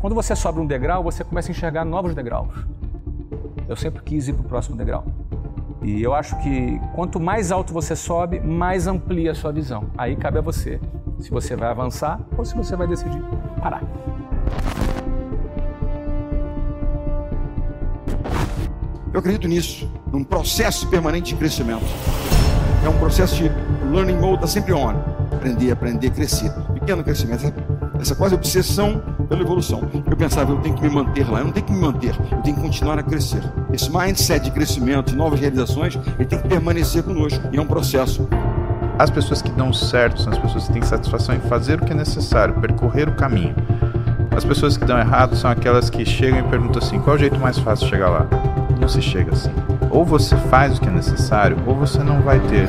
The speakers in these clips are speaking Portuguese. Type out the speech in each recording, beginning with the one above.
Quando você sobe um degrau, você começa a enxergar novos degraus. Eu sempre quis ir para o próximo degrau. E eu acho que quanto mais alto você sobe, mais amplia a sua visão. Aí cabe a você se você vai avançar ou se você vai decidir parar. Eu acredito nisso, num processo permanente de crescimento. É um processo de learning mode, está sempre on. Aprender, aprender, crescer. Pequeno crescimento. Essa quase obsessão pela evolução. Eu pensava, eu tenho que me manter lá. Eu não tenho que me manter, eu tenho que continuar a crescer. Esse mindset de crescimento, de novas realizações, ele tem que permanecer conosco. E é um processo. As pessoas que dão certo são as pessoas que têm satisfação em fazer o que é necessário, percorrer o caminho. As pessoas que dão errado são aquelas que chegam e perguntam assim: qual é o jeito mais fácil de chegar lá? Não se chega assim. Ou você faz o que é necessário, ou você não vai ter.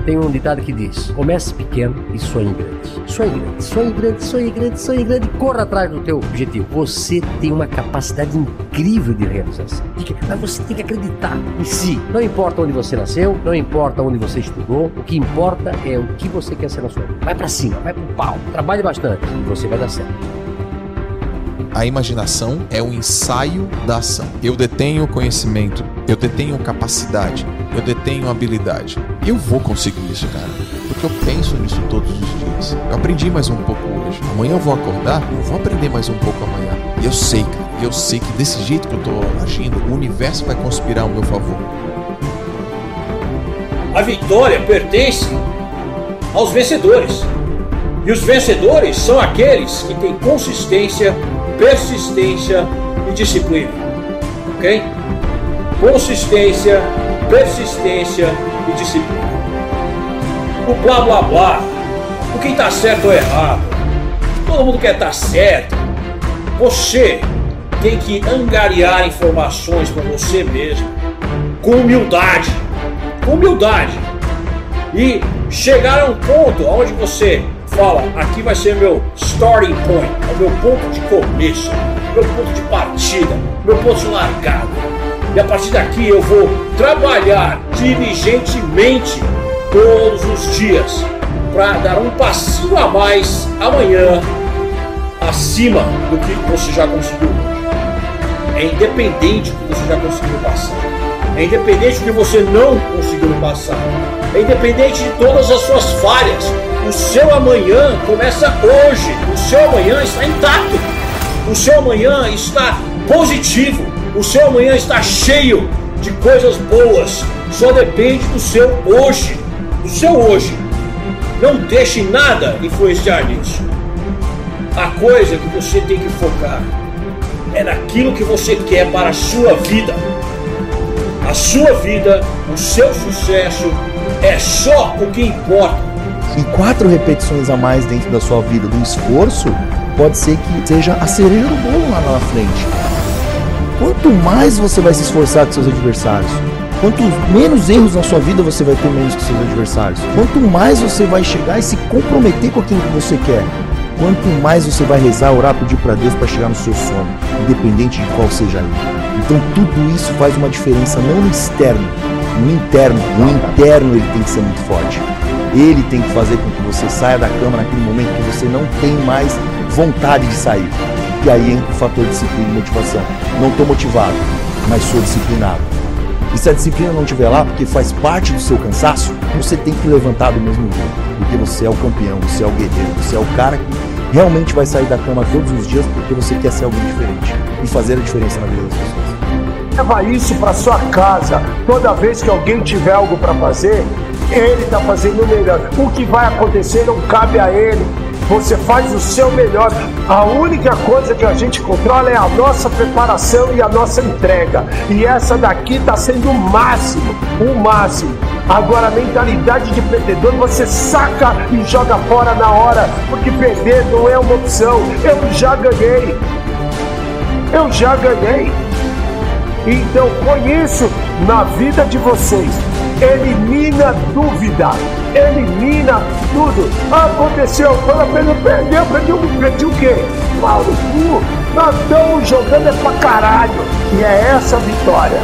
Eu tenho um ditado que diz: comece pequeno e sonhe grande. Sonhe grande, sonhe grande, sonhe grande, sonhe grande e corra atrás do teu objetivo. Você tem uma capacidade incrível de realização. Mas você tem que acreditar em si. Não importa onde você nasceu, não importa onde você estudou, o que importa é o que você quer ser na sua vida. Vai para cima, vai pro pau, trabalhe bastante e você vai dar certo. A imaginação é o ensaio da ação. Eu detenho conhecimento, eu detenho capacidade, eu detenho habilidade. Eu vou conseguir isso, cara. Porque eu penso nisso todos os dias. Eu aprendi mais um pouco hoje. Amanhã eu vou acordar, eu vou aprender mais um pouco amanhã. E eu sei, cara. Eu sei que desse jeito que eu tô agindo, o universo vai conspirar ao meu favor. A vitória pertence aos vencedores. E os vencedores são aqueles que têm consistência persistência e disciplina. Ok? Consistência, persistência e disciplina. O blá blá blá, o que está certo ou errado, todo mundo quer estar tá certo. Você tem que angariar informações para você mesmo, com humildade, com humildade, e chegar a um ponto onde você fala, aqui vai ser meu starting point, é o meu ponto de começo, meu ponto de partida, meu ponto de largada. E a partir daqui eu vou trabalhar diligentemente todos os dias para dar um passinho a mais amanhã acima do que você já conseguiu hoje. É independente do que você já conseguiu passar. É independente do que você não conseguiu passar. É independente de todas as suas falhas. O seu amanhã começa hoje. O seu amanhã está intacto. O seu amanhã está positivo. O seu amanhã está cheio de coisas boas. Só depende do seu hoje. Do seu hoje. Não deixe nada influenciar nisso. A coisa que você tem que focar é naquilo que você quer para a sua vida. A sua vida, o seu sucesso é só o que importa em quatro repetições a mais dentro da sua vida do esforço, pode ser que seja a cereja do bolo lá na frente. Quanto mais você vai se esforçar com seus adversários, quanto menos erros na sua vida você vai ter menos que seus adversários, quanto mais você vai chegar e se comprometer com aquilo que você quer, quanto mais você vai rezar, orar, pedir para Deus para chegar no seu sonho, independente de qual seja ele. Então tudo isso faz uma diferença não no externo, no interno. No interno ele tem que ser muito forte. Ele tem que fazer com que você saia da cama naquele momento que você não tem mais vontade de sair. E aí entra o fator disciplina e motivação. Não estou motivado, mas sou disciplinado. E se a disciplina não estiver lá, porque faz parte do seu cansaço, você tem que levantar do mesmo jeito. Porque você é o campeão, você é o guerreiro, você é o cara que realmente vai sair da cama todos os dias porque você quer ser alguém diferente e fazer a diferença na vida das pessoas. Leva isso para sua casa. Toda vez que alguém tiver algo para fazer, ele está fazendo o melhor. O que vai acontecer não cabe a ele. Você faz o seu melhor. A única coisa que a gente controla é a nossa preparação e a nossa entrega. E essa daqui está sendo o máximo, o máximo. Agora a mentalidade de perdedor você saca e joga fora na hora, porque perder não é uma opção. Eu já ganhei. Eu já ganhei. Então põe isso na vida de vocês elimina dúvida, elimina tudo. Aconteceu, quando a pessoa perdeu, perdeu, perdeu o quê? No cu. Nós estamos jogando é pra caralho. E é essa a vitória.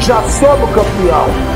Já somos campeão.